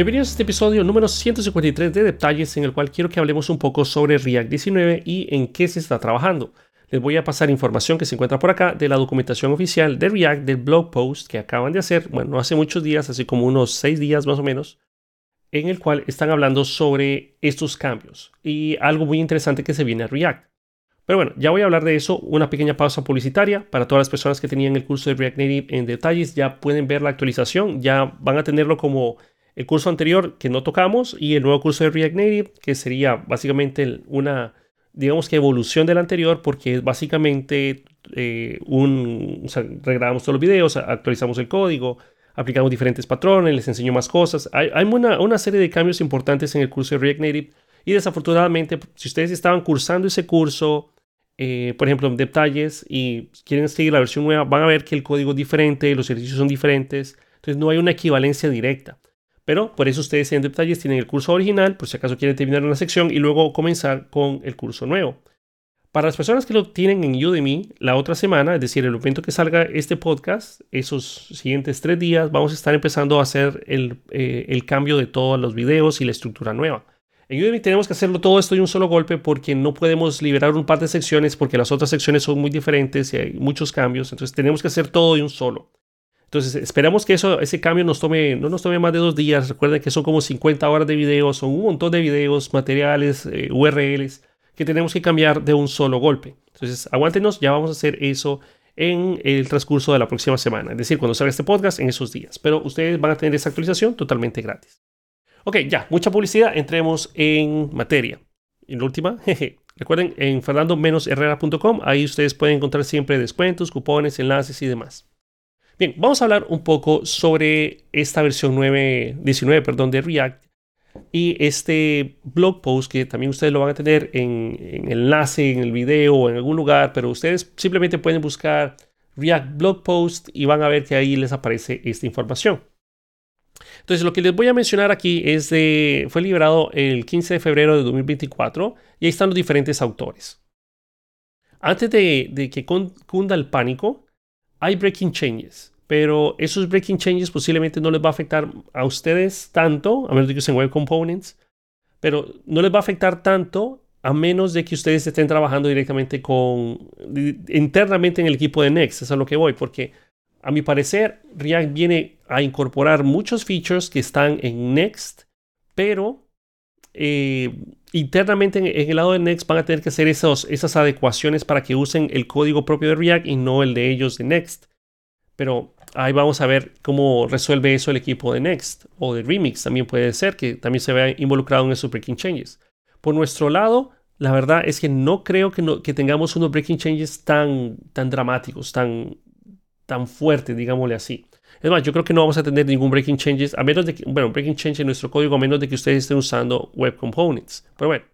Bienvenidos a este episodio número 153 de Detalles en el cual quiero que hablemos un poco sobre React 19 y en qué se está trabajando. Les voy a pasar información que se encuentra por acá de la documentación oficial de React del blog post que acaban de hacer, bueno, no hace muchos días, así como unos 6 días más o menos, en el cual están hablando sobre estos cambios y algo muy interesante que se viene a React. Pero bueno, ya voy a hablar de eso, una pequeña pausa publicitaria para todas las personas que tenían el curso de React Native en detalles, ya pueden ver la actualización, ya van a tenerlo como el curso anterior que no tocamos y el nuevo curso de React Native, que sería básicamente una, digamos que evolución del anterior, porque es básicamente eh, un, o sea, regrabamos todos los videos, actualizamos el código, aplicamos diferentes patrones, les enseño más cosas. Hay, hay una, serie de cambios importantes en el curso de React Native y desafortunadamente, si ustedes estaban cursando ese curso, eh, por ejemplo, en detalles y quieren seguir la versión nueva, van a ver que el código es diferente, los ejercicios son diferentes, entonces no hay una equivalencia directa. Pero por eso ustedes en detalles tienen el curso original, por si acaso quieren terminar una sección y luego comenzar con el curso nuevo. Para las personas que lo tienen en Udemy, la otra semana, es decir, el momento que salga este podcast, esos siguientes tres días, vamos a estar empezando a hacer el, eh, el cambio de todos los videos y la estructura nueva. En Udemy tenemos que hacerlo todo esto de un solo golpe porque no podemos liberar un par de secciones porque las otras secciones son muy diferentes y hay muchos cambios. Entonces tenemos que hacer todo de un solo. Entonces, esperamos que eso, ese cambio nos tome, no nos tome más de dos días. Recuerden que son como 50 horas de videos, son un montón de videos, materiales, eh, URLs que tenemos que cambiar de un solo golpe. Entonces, aguántenos, ya vamos a hacer eso en el transcurso de la próxima semana. Es decir, cuando salga este podcast, en esos días. Pero ustedes van a tener esa actualización totalmente gratis. Ok, ya, mucha publicidad. Entremos en materia. Y la última, jeje. Recuerden, en fernando-herrera.com, ahí ustedes pueden encontrar siempre descuentos, cupones, enlaces y demás. Bien, vamos a hablar un poco sobre esta versión 9.19 perdón, de React y este blog post que también ustedes lo van a tener en, en enlace en el video o en algún lugar, pero ustedes simplemente pueden buscar React blog post y van a ver que ahí les aparece esta información. Entonces, lo que les voy a mencionar aquí es de, fue liberado el 15 de febrero de 2024 y ahí están los diferentes autores. Antes de que cunda el pánico, hay breaking changes, pero esos breaking changes posiblemente no les va a afectar a ustedes tanto, a menos de que usen Web Components, pero no les va a afectar tanto a menos de que ustedes estén trabajando directamente con internamente en el equipo de Next, eso es a lo que voy, porque a mi parecer React viene a incorporar muchos features que están en Next, pero eh, internamente en, el lado de Next van a tener que hacer esas adecuaciones para que usen el código propio de React y no el de ellos de Next. Pero ahí vamos a ver cómo resuelve eso el equipo de Next o de Remix. También puede ser que también se vea involucrado en esos breaking changes. Por nuestro lado, la verdad es que no creo que, que tengamos unos breaking changes tan, tan dramáticos, tan, tan fuertes, digámosle así. Es más, yo creo que no vamos a tener ningún breaking changes, a menos de que, bueno, breaking change en nuestro código, a menos de que ustedes estén usando web components. Pero bueno,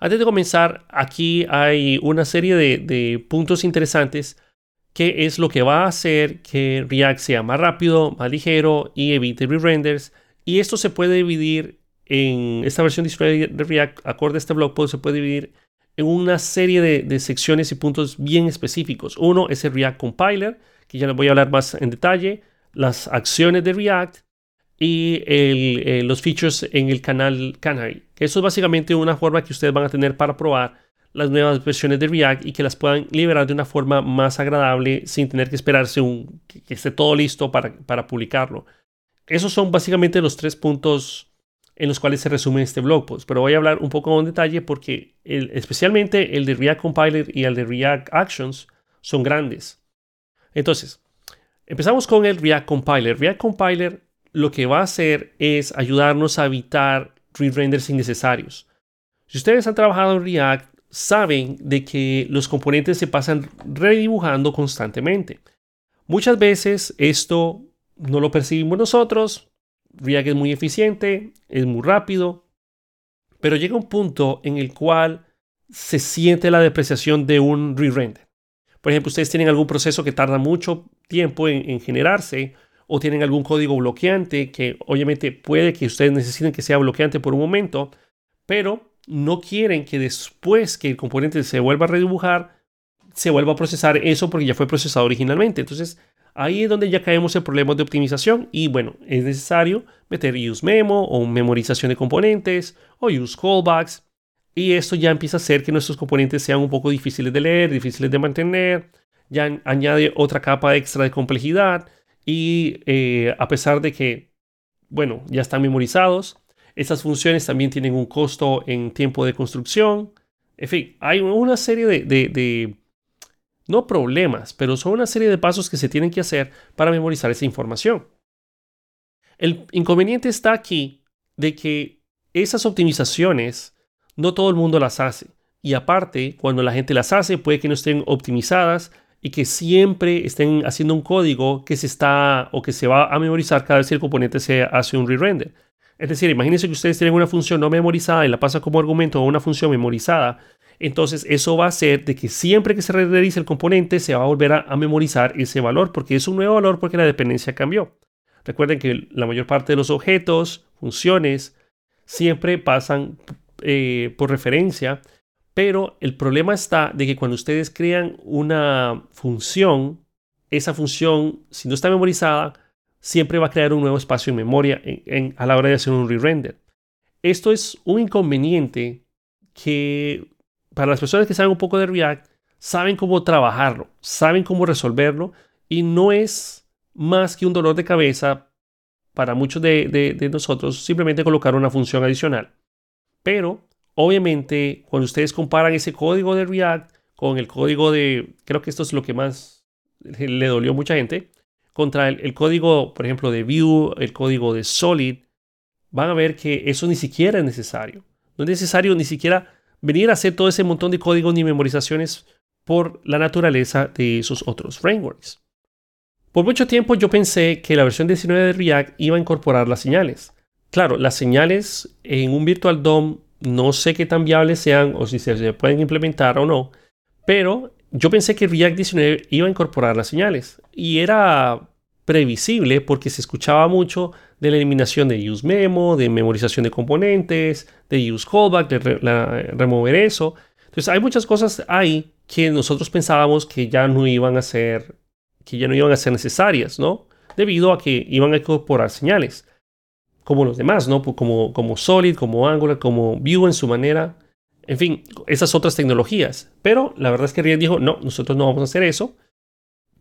antes de comenzar, aquí hay una serie de, puntos interesantes que es lo que va a hacer que React sea más rápido, más ligero y evite re-renders. Y esto se puede dividir en esta versión de React, acorde a este blog post, se puede dividir en una serie de, de secciones y puntos bien específicos. Uno es el React Compiler, que ya les voy a hablar más en detalle, las acciones de React y eh, los features en el canal Canary. Eso es básicamente una forma que ustedes van a tener para probar las nuevas versiones de React y que las puedan liberar de una forma más agradable sin tener que esperarse que esté todo listo para, para publicarlo. Esos son básicamente los tres puntos en los cuales se resume este blog post, pero voy a hablar un poco en detalle porque especialmente el de React Compiler y el de React Actions son grandes. Entonces, empezamos con el React Compiler. React Compiler lo que va a hacer es ayudarnos a evitar re-renders innecesarios. Si ustedes han trabajado en React, saben de que los componentes se pasan redibujando constantemente. Muchas veces esto no lo percibimos nosotros. React es muy eficiente, es muy rápido, pero llega un punto en el cual se siente la depreciación de un re-render. Por ejemplo, ustedes tienen algún proceso que tarda mucho tiempo en, generarse o tienen algún código bloqueante que obviamente puede que ustedes necesiten que sea bloqueante por un momento, pero no quieren que después que el componente se vuelva a redibujar, se vuelva a procesar eso porque ya fue procesado originalmente. Entonces, ahí es donde ya caemos en problemas de optimización y bueno, es necesario meter use memo o memorización de componentes o use callbacks y esto ya empieza a hacer que nuestros componentes sean un poco difíciles de leer, difíciles de mantener, ya añade otra capa extra de complejidad y eh, a pesar de que, bueno, ya están memorizados, estas funciones también tienen un costo en tiempo de construcción. En fin, hay una serie de, no problemas, pero son una serie de pasos que se tienen que hacer para memorizar esa información. El inconveniente está aquí de que esas optimizaciones no todo el mundo las hace. Y aparte, cuando la gente las hace, puede que no estén optimizadas y que siempre estén haciendo un código que se está o que se va a memorizar cada vez que el componente se hace un re-render. Es decir, imagínense que ustedes tienen una función no memorizada y la pasan como argumento a una función memorizada. Entonces, eso va a hacer de que siempre que se renderice el componente se va a volver a, a memorizar ese valor porque es un nuevo valor porque la dependencia cambió. Recuerden que la mayor parte de los objetos, funciones, siempre pasan eh, por referencia, pero el problema está de que cuando ustedes crean una función, esa función, si no está memorizada, siempre va a crear un nuevo espacio en memoria a la hora de hacer un re-render. Esto es un inconveniente que para las personas que saben un poco de React, saben cómo trabajarlo, saben cómo resolverlo y no es más que un dolor de cabeza para muchos de nosotros simplemente colocar una función adicional. Pero obviamente cuando ustedes comparan ese código de React con el código de, creo que esto es lo que más le dolió a mucha gente, contra el, código, por ejemplo, de Vue, el código de Solid, van a ver que eso ni siquiera es necesario. No es necesario ni siquiera venir a hacer todo ese montón de códigos ni memorizaciones por la naturaleza de esos otros frameworks. Por mucho tiempo yo pensé que la versión 19 de React iba a incorporar las señales. Claro, las señales en un Virtual DOM no sé qué tan viables sean o si se pueden implementar o no, pero yo pensé que React 19 iba a incorporar las señales y era previsible porque se escuchaba mucho de la eliminación de use memo, de memorización de componentes, de use callback, de remover eso. Entonces hay muchas cosas ahí que nosotros pensábamos que ya no iban a ser que ya no iban a ser necesarias, ¿no? Debido a que iban a incorporar señales como los demás, ¿no? Como, como Solid, como Angular, como Vue en su manera. En fin, esas otras tecnologías. Pero la verdad es que React dijo, no, nosotros no vamos a hacer eso.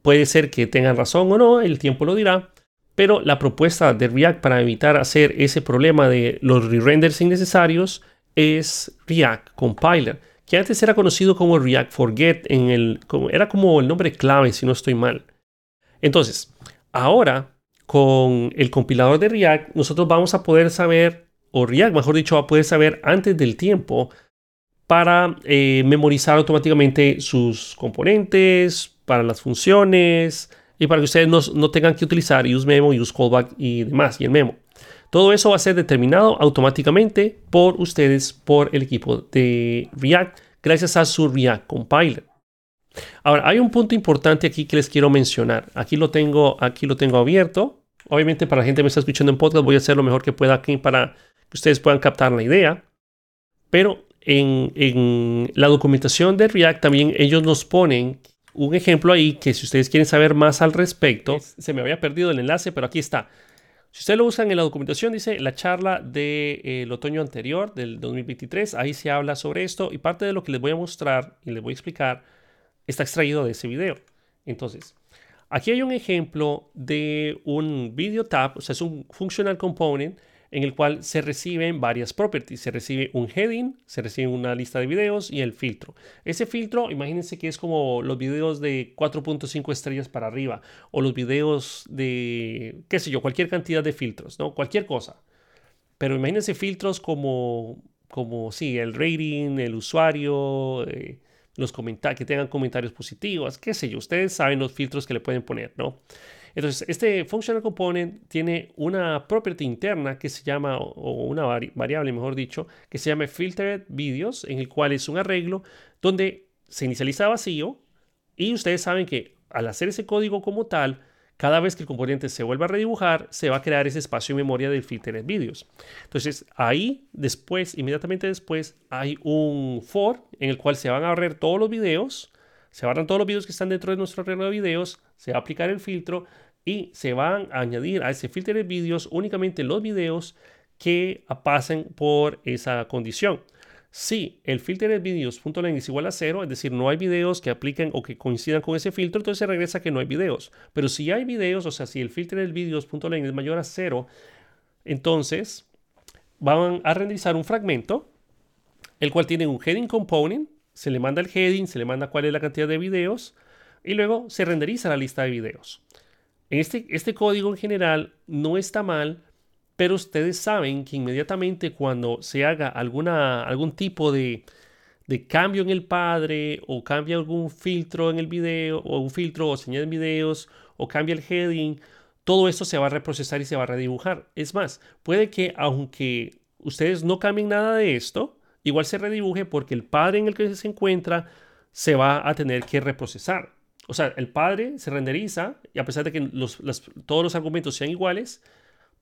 Puede ser que tengan razón o no, el tiempo lo dirá. Pero la propuesta de React para evitar hacer ese problema de los re-renders innecesarios es React Compiler, que antes era conocido como React Forget, en el, era como el nombre clave si no estoy mal. Entonces, ahora con el compilador de React, nosotros vamos a poder saber, o React, mejor dicho, va a poder saber antes del tiempo para eh, memorizar automáticamente sus componentes, para las funciones y para que ustedes no, tengan que utilizar useMemo, useCallback y demás, y el memo. Todo eso va a ser determinado automáticamente por ustedes, por el equipo de React, gracias a su React Compiler. Ahora, hay un punto importante aquí que les quiero mencionar. Aquí lo tengo, aquí lo tengo abierto. Obviamente para la gente que me está escuchando en podcast voy a hacer lo mejor que pueda aquí para que ustedes puedan captar la idea. Pero en, la documentación de React también ellos nos ponen un ejemplo ahí que si ustedes quieren saber más al respecto, se me había perdido el enlace, pero aquí está. Si ustedes lo buscan en la documentación, dice la charla del eh, otoño anterior, del 2023, ahí se habla sobre esto y parte de lo que les voy a mostrar y les voy a explicar está extraído de ese video. Entonces, Aquí hay un ejemplo de un video tab, o sea, es un functional component en el cual se reciben varias properties. Se recibe un heading, se recibe una lista de videos y el filtro. Ese filtro, imagínense que es como los videos de 4.5 estrellas para arriba o los videos de, qué sé yo, cualquier cantidad de filtros, ¿no? Cualquier cosa. Pero imagínense filtros como, como sí, el rating, el usuario, eh, los que tengan comentarios positivos, qué sé yo, ustedes saben los filtros que le pueden poner, ¿no? Entonces, este functional component tiene una property interna que se llama, o una variable, mejor dicho, que se llama filtered videos, en el cual es un arreglo donde se inicializa vacío y ustedes saben que al hacer ese código como tal, cada vez que el componente se vuelva a redibujar, se va a crear ese espacio en memoria del filter vídeos. Entonces, ahí después, inmediatamente después, hay un for en el cual se van a barrer todos los videos Se barran todos los videos que están dentro de nuestro arreglo de videos, se va a aplicar el filtro y se van a añadir a ese filtro de videos únicamente los videos que pasen por esa condición. Si el filtro de videos.len es igual a cero, es decir, no hay videos que apliquen o que coincidan con ese filtro, entonces se regresa que no hay videos. Pero si hay videos, o sea, si el filtro de videos.len es mayor a cero, entonces van a renderizar un fragmento, el cual tiene un heading component, se le manda el heading, se le manda cuál es la cantidad de videos y luego se renderiza la lista de videos. Este, este código en general no está mal, pero ustedes saben que inmediatamente cuando se haga alguna, algún tipo de, de cambio en el padre o cambia algún filtro en el video o un filtro o señal en videos o cambia el heading, todo esto se va a reprocesar y se va a redibujar. Es más, puede que aunque ustedes no cambien nada de esto, igual se redibuje porque el padre en el que se encuentra se va a tener que reprocesar. O sea, el padre se renderiza y a pesar de que todos los argumentos sean iguales,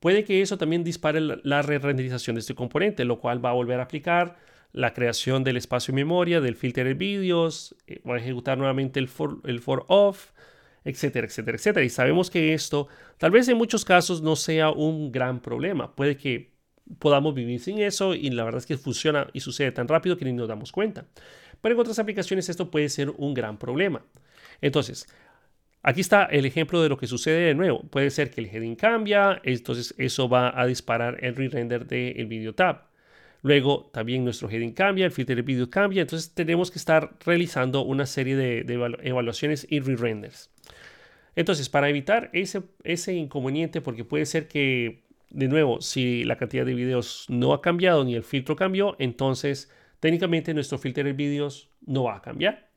puede que eso también dispare la, re-renderización de este componente, lo cual va a volver a aplicar la creación del espacio de memoria, del filter de vídeos, eh, va a ejecutar nuevamente el for, el for off, etcétera, etcétera, etcétera. Y sabemos que esto tal vez en muchos casos no sea un gran problema. Puede que podamos vivir sin eso y la verdad es que funciona y sucede tan rápido que ni nos damos cuenta. Pero en otras aplicaciones esto puede ser un gran problema. Entonces, aquí está el ejemplo de lo que sucede de nuevo. Puede ser que el heading cambia, entonces eso va a disparar el re-render del video tab. Luego también nuestro heading cambia, el filtro de video cambia, entonces tenemos que estar realizando una serie de, evaluaciones y re-renders. Entonces, para evitar ese, ese inconveniente, porque puede ser que, de nuevo, si la cantidad de videos no ha cambiado ni el filtro cambió, entonces técnicamente nuestro filtro de videos no va a cambiar.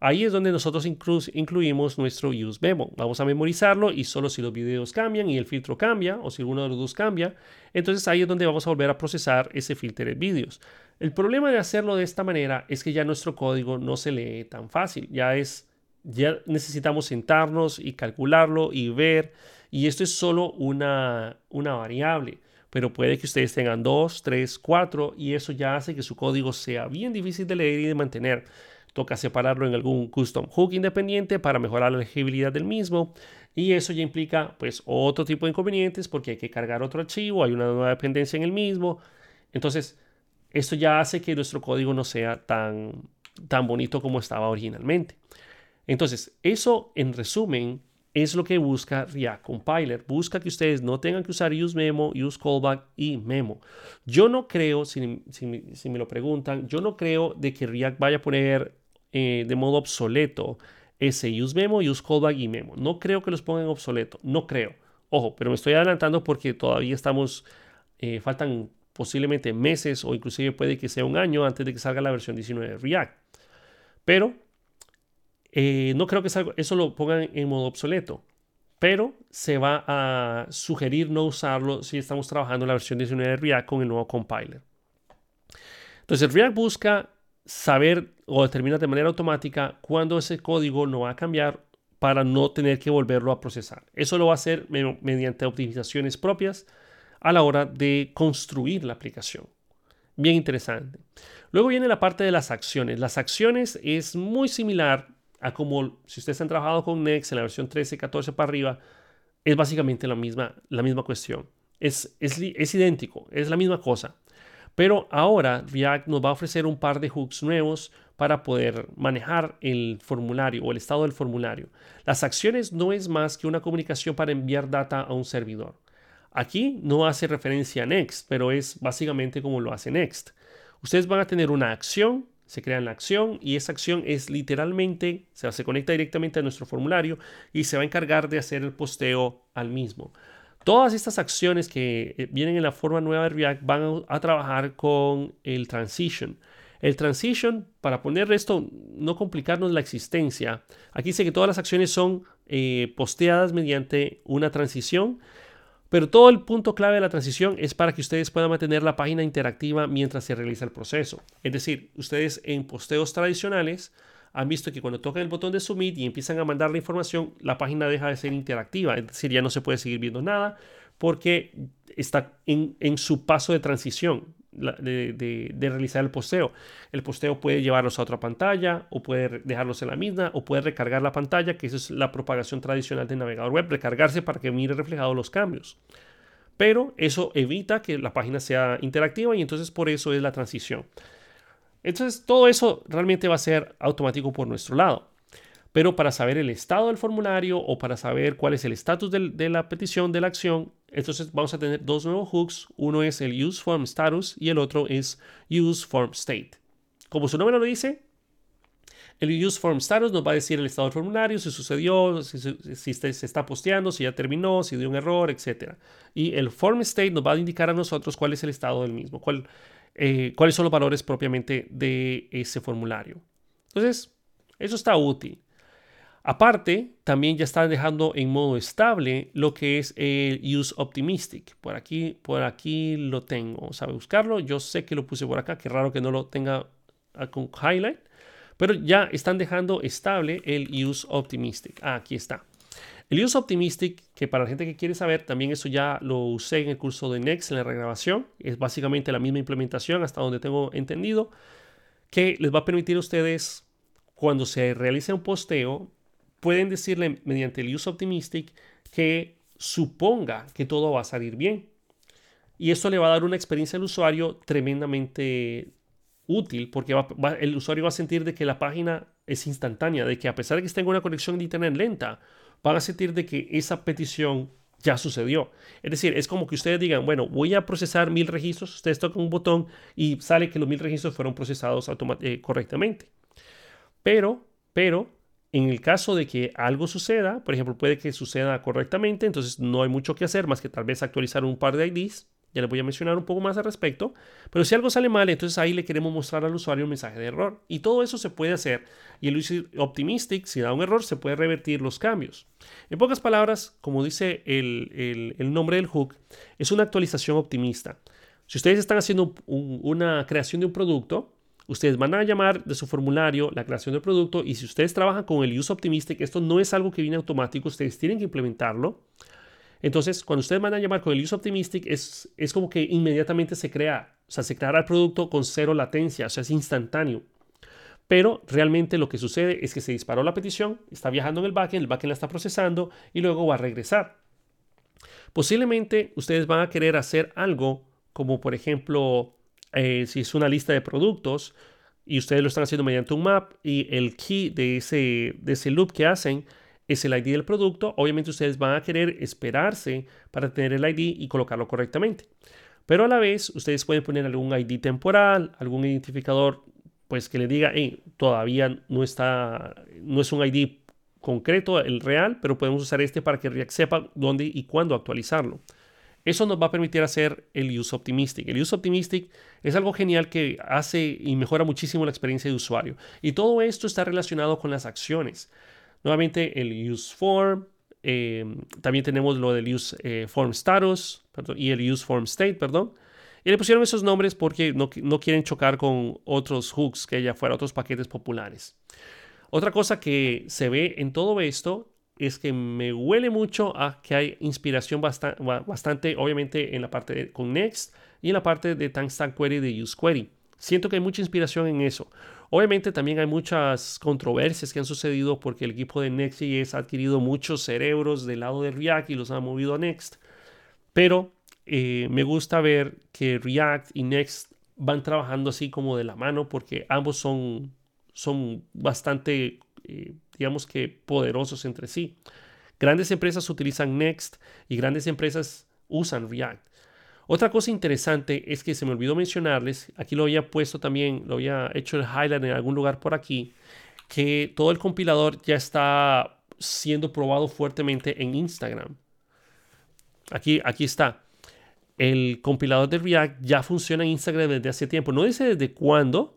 Ahí es donde nosotros incluimos nuestro use memo. Vamos a memorizarlo y solo si los videos cambian y el filtro cambia o si alguno de los dos cambia, entonces ahí es donde vamos a volver a procesar ese filtro de vídeos. El problema de hacerlo de esta manera es que ya nuestro código no se lee tan fácil. Ya es ya necesitamos sentarnos y calcularlo y ver. Y esto es solo una, una variable. Pero puede que ustedes tengan dos, tres, cuatro y eso ya hace que su código sea bien difícil de leer y de mantener. Toca separarlo en algún custom hook independiente para mejorar la legibilidad del mismo. Y eso ya implica pues otro tipo de inconvenientes porque hay que cargar otro archivo, hay una nueva dependencia en el mismo. Entonces, esto ya hace que nuestro código no sea tan, tan bonito como estaba originalmente. Entonces, eso en resumen es lo que busca React Compiler. Busca que ustedes no tengan que usar useMemo, useCallback y memo. Yo no creo, si, me lo preguntan, yo no creo de que React vaya a poner eh, de modo obsoleto ese useMemo, useCallback y memo. No creo que los pongan obsoleto, no creo. Ojo, pero me estoy adelantando porque todavía estamos, eh, faltan posiblemente meses o inclusive puede que sea un año antes de que salga la versión 19 de React. Pero eh, no creo que eso lo pongan en modo obsoleto, pero se va a sugerir no usarlo si estamos trabajando en la versión 19 de React con el nuevo compiler. Entonces, React busca saber o determinar de manera automática cuándo ese código no va a cambiar para no tener que volverlo a procesar. Eso lo va a hacer mediante optimizaciones propias a la hora de construir la aplicación. Bien interesante. Luego viene la parte de las acciones. Las acciones es muy similar a como si ustedes han trabajado con Next en la versión 13, 14 para arriba, es básicamente la misma, la misma cuestión. Es, es, es idéntico, es la misma cosa. Pero ahora React nos va a ofrecer un par de hooks nuevos para poder manejar el formulario o el estado del formulario. Las acciones no es más que una comunicación para enviar data a un servidor. Aquí no hace referencia a Next, pero es básicamente como lo hace Next. Ustedes van a tener una acción se crea la acción y esa acción es literalmente, se, se conecta directamente a nuestro formulario y se va a encargar de hacer el posteo al mismo. Todas estas acciones que eh, vienen en la forma nueva de React van a, trabajar con el transition. El transition, para poner esto, no complicarnos la existencia, aquí dice que todas las acciones son eh, posteadas mediante una transición pero todo el punto clave de la transición es para que ustedes puedan mantener la página interactiva mientras se realiza el proceso. Es decir, ustedes en posteos tradicionales han visto que cuando tocan el botón de submit y empiezan a mandar la información, la página deja de ser interactiva. Es decir, ya no se puede seguir viendo nada porque está en, su paso de transición de, realizar el posteo. El posteo puede llevarlos a otra pantalla o puede dejarlos en la misma o puede recargar la pantalla, que es la propagación tradicional del navegador web, recargarse para que mire reflejados los cambios. Pero eso evita que la página sea interactiva y entonces por eso es la transición. Entonces todo eso realmente va a ser automático por nuestro lado. Pero para saber el estado del formulario o para saber cuál es el estatus de la petición de la acción, entonces vamos a tener dos nuevos hooks. Uno es el use form status y el otro es use form state. Como su nombre lo dice, el use form status nos va a decir el estado del formulario, si sucedió, si, se está posteando, si ya terminó, si dio un error, etc. Y el form state nos va a indicar a nosotros cuál es el estado del mismo, cuál, eh, cuáles son los valores propiamente de ese formulario. Entonces, eso está útil. Aparte, también ya están dejando en modo estable lo que es el Use Optimistic. Por aquí, por aquí lo tengo. ¿Sabe buscarlo? Yo sé que lo puse por acá. Qué raro que no lo tenga ah, con highlight. Pero ya están dejando estable el Use Optimistic. Ah, aquí está. El Use Optimistic, que para la gente que quiere saber, también eso ya lo usé en el curso de Next en la regrabación. Es básicamente la misma implementación hasta donde tengo entendido. Que les va a permitir a ustedes, cuando se realice un posteo, pueden decirle mediante el use optimistic que suponga que todo va a salir bien. Y esto le va a dar una experiencia al usuario tremendamente útil porque el usuario va a sentir de que la página es instantánea, de que a pesar de que en una conexión de internet lenta, van a sentir de que esa petición ya sucedió. Es decir, es como que ustedes digan, bueno, voy a procesar mil registros, ustedes tocan un botón y sale que los mil registros fueron procesados eh, correctamente. Pero, pero, en el caso de que algo suceda, por ejemplo, puede que suceda correctamente, entonces no hay mucho que hacer más que tal vez actualizar un par de IDs. Ya les voy a mencionar un poco más al respecto. Pero si algo sale mal, entonces ahí le queremos mostrar al usuario un mensaje de error. Y todo eso se puede hacer. Y el User Optimistic, si da un error, se puede revertir los cambios. En pocas palabras, como dice el, nombre del hook, es una actualización optimista. Si ustedes están haciendo una creación de un producto, Ustedes van a llamar de su formulario la creación del producto y si ustedes trabajan con el Use Optimistic, esto no es algo que viene automático, ustedes tienen que implementarlo. Entonces, cuando ustedes van a llamar con el Use Optimistic, es, es como que inmediatamente se crea, o sea, se creará el producto con cero latencia, o sea, es instantáneo. Pero realmente lo que sucede es que se disparó la petición, está viajando en el backend, el backend la está procesando y luego va a regresar. Posiblemente ustedes van a querer hacer algo como, por ejemplo, eh, si es una lista de productos y ustedes lo están haciendo mediante un map y el key de ese, de ese loop que hacen es el ID del producto, obviamente ustedes van a querer esperarse para tener el ID y colocarlo correctamente. Pero a la vez, ustedes pueden poner algún ID temporal, algún identificador, pues que le diga, todavía no está, no es un ID concreto, el real, pero podemos usar este para que React sepa dónde y cuándo actualizarlo. Eso nos va a permitir hacer el Use Optimistic. El Use Optimistic es algo genial que hace y mejora muchísimo la experiencia de usuario. Y todo esto está relacionado con las acciones. Nuevamente el Use Form, eh, también tenemos lo del Use eh, Form Status y el Use Form State, perdón. Y le pusieron esos nombres porque no, no quieren chocar con otros hooks que ya fuera, otros paquetes populares. Otra cosa que se ve en todo esto es que me huele mucho a que hay inspiración bastante, obviamente, en la parte de, con Next y en la parte de Timestamp Query de UseQuery. Siento que hay mucha inspiración en eso. Obviamente también hay muchas controversias que han sucedido porque el equipo de Next.js ha adquirido muchos cerebros del lado de React y los ha movido a Next. Pero eh, me gusta ver que React y Next van trabajando así como de la mano porque ambos son, son bastante eh, digamos que poderosos entre sí. Grandes empresas utilizan Next y grandes empresas usan React. Otra cosa interesante es que se me olvidó mencionarles, aquí lo había puesto también, lo había hecho el highlight en algún lugar por aquí, que todo el compilador ya está siendo probado fuertemente en Instagram. Aquí, aquí está. El compilador de React ya funciona en Instagram desde hace tiempo. No dice desde cuándo,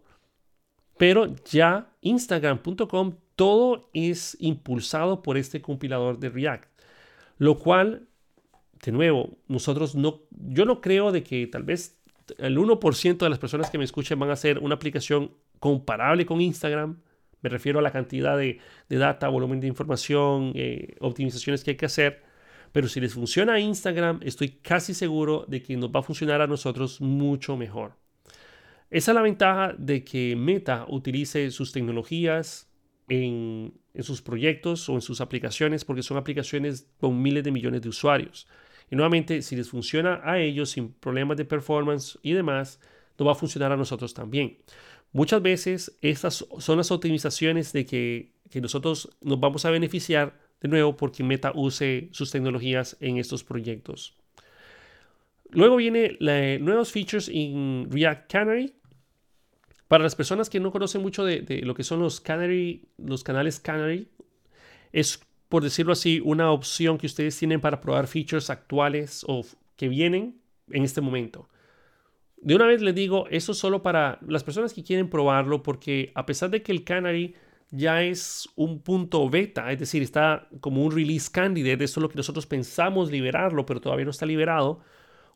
pero ya Instagram.com todo es impulsado por este compilador de React, lo cual, de nuevo, nosotros no, yo no creo de que tal vez el 1% de las personas que me escuchen van a hacer una aplicación comparable con Instagram. Me refiero a la cantidad de, data, volumen de información, eh, optimizaciones que hay que hacer. Pero si les funciona a Instagram, estoy casi seguro de que nos va a funcionar a nosotros mucho mejor. Esa es la ventaja de que Meta utilice sus tecnologías en, en, sus proyectos o en sus aplicaciones, porque son aplicaciones con miles de millones de usuarios. Y nuevamente, si les funciona a ellos sin problemas de performance y demás, nos va a funcionar a nosotros también. Muchas veces estas son las optimizaciones de que, que nosotros nos vamos a beneficiar de nuevo porque Meta use sus tecnologías en estos proyectos. Luego viene la, nuevos features en React Canary. Para las personas que no conocen mucho de, de, lo que son los Canary, los canales Canary, es por decirlo así una opción que ustedes tienen para probar features actuales o que vienen en este momento. De una vez les digo, eso es solo para las personas que quieren probarlo porque a pesar de que el Canary ya es un punto beta, es decir, está como un release candidate, esto es lo que nosotros pensamos liberarlo, pero todavía no está liberado,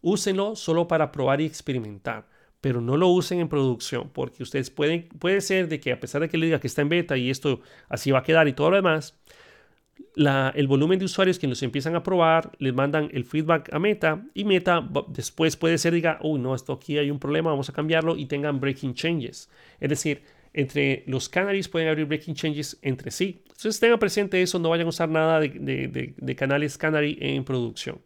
úsenlo solo para probar y experimentar, pero no lo usen en producción, porque ustedes pueden, puede ser de que a pesar de que le diga que está en beta y esto así va a quedar y todo lo demás, la, el volumen de usuarios que nos empiezan a probar, les mandan el feedback a Meta y Meta después puede ser, diga, uy, no, esto aquí hay un problema, vamos a cambiarlo y tengan breaking changes. Es decir, entre los canaries pueden abrir breaking changes entre sí. Entonces tengan presente eso, no vayan a usar nada de, canales canary en producción.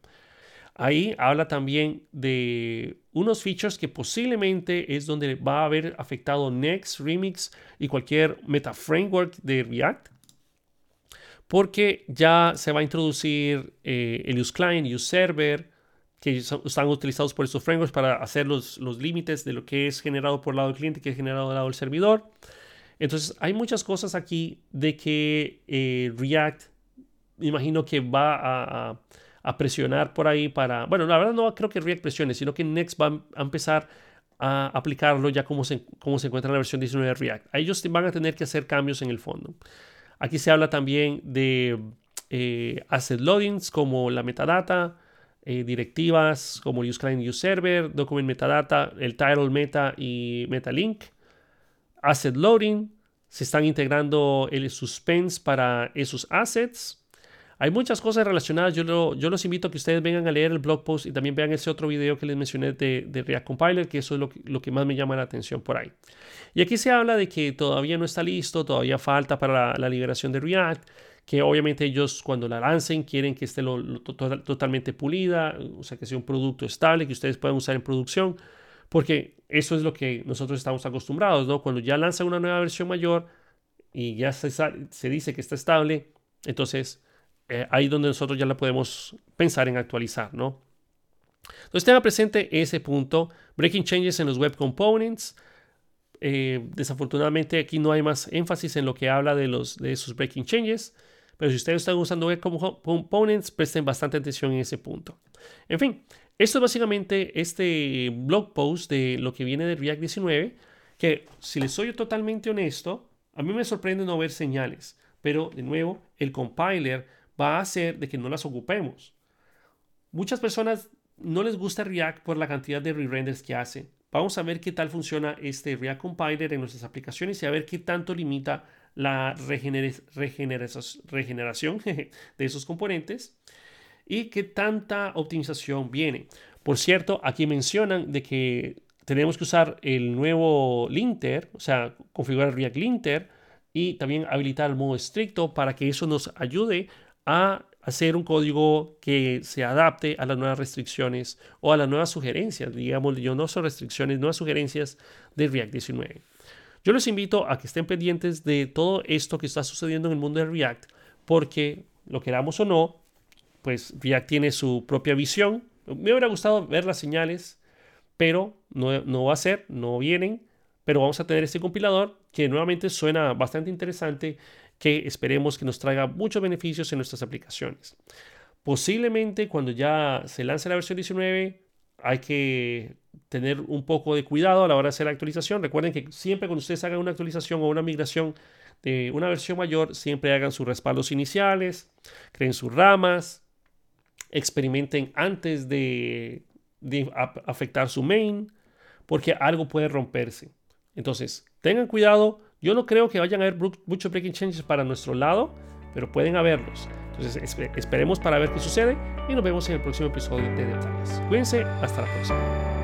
Ahí habla también de unos features que posiblemente es donde va a haber afectado Next, Remix y cualquier meta framework de React. Porque ya se va a introducir eh, el use client, use server, que están utilizados por estos frameworks para hacer los, los límites de lo que es generado por el lado del cliente que es generado del lado del servidor. Entonces, hay muchas cosas aquí de que eh, React, imagino que va a, a, presionar por ahí para... Bueno, la verdad no creo que React presione, sino que Next va a empezar a aplicarlo ya como se, como se encuentra en la versión 19 de React. Ellos van a tener que hacer cambios en el fondo. Aquí se habla también de eh, asset loadings como la metadata, eh, directivas como use client, use server, document metadata, el title meta y metalink, asset loading, se están integrando el suspense para esos assets. Hay muchas cosas relacionadas. Yo, yo los invito a que ustedes vengan a leer el blog post y también vean ese otro video que les mencioné de, de React Compiler, que eso es lo que, lo que, más me llama la atención por ahí. Y aquí se habla de que todavía no está listo, todavía falta para la, la liberación de React que obviamente ellos cuando la lancen quieren que esté totalmente pulida, o sea, que sea un producto estable que ustedes puedan usar en producción, porque eso es lo que nosotros estamos acostumbrados, ¿no? Cuando ya lanzan una nueva versión mayor y ya se, se dice que está estable, entonces eh, ahí donde nosotros ya la podemos pensar en actualizar, ¿no? Entonces tenga presente ese punto, breaking changes en los web components, eh, desafortunadamente aquí no hay más énfasis en lo que habla de, los, de esos breaking changes. Pero si ustedes están usando Web Components, presten bastante atención en ese punto. En fin, esto es básicamente este blog post de lo que viene de React 19, que si les soy totalmente honesto, a mí me sorprende no ver señales, pero de nuevo, el compiler va a hacer de que no las ocupemos. Muchas personas no les gusta React por la cantidad de re-renders que hace. Vamos a ver qué tal funciona este React Compiler en nuestras aplicaciones y a ver qué tanto limita la regeneración de esos componentes y qué tanta optimización viene. Por cierto, aquí mencionan de que tenemos que usar el nuevo linter, o sea, configurar React linter y también habilitar el modo estricto para que eso nos ayude a hacer un código que se adapte a las nuevas restricciones o a las nuevas sugerencias, digamos, yo no son restricciones, nuevas sugerencias de React 19. Yo les invito a que estén pendientes de todo esto que está sucediendo en el mundo de React, porque lo queramos o no, pues React tiene su propia visión. Me hubiera gustado ver las señales, pero no, no va a ser, no vienen. Pero vamos a tener este compilador que nuevamente suena bastante interesante, que esperemos que nos traiga muchos beneficios en nuestras aplicaciones. Posiblemente cuando ya se lance la versión 19 hay que tener un poco de cuidado a la hora de hacer la actualización. Recuerden que siempre cuando ustedes hagan una actualización o una migración de una versión mayor, siempre hagan sus respaldos iniciales, creen sus ramas, experimenten antes de, afectar su main, porque algo puede romperse. Entonces, tengan cuidado. Yo no creo que vayan a haber muchos breaking changes para nuestro lado, pero pueden haberlos. Entonces esperemos para ver qué sucede y nos vemos en el próximo episodio de detalles. Cuídense, hasta la próxima.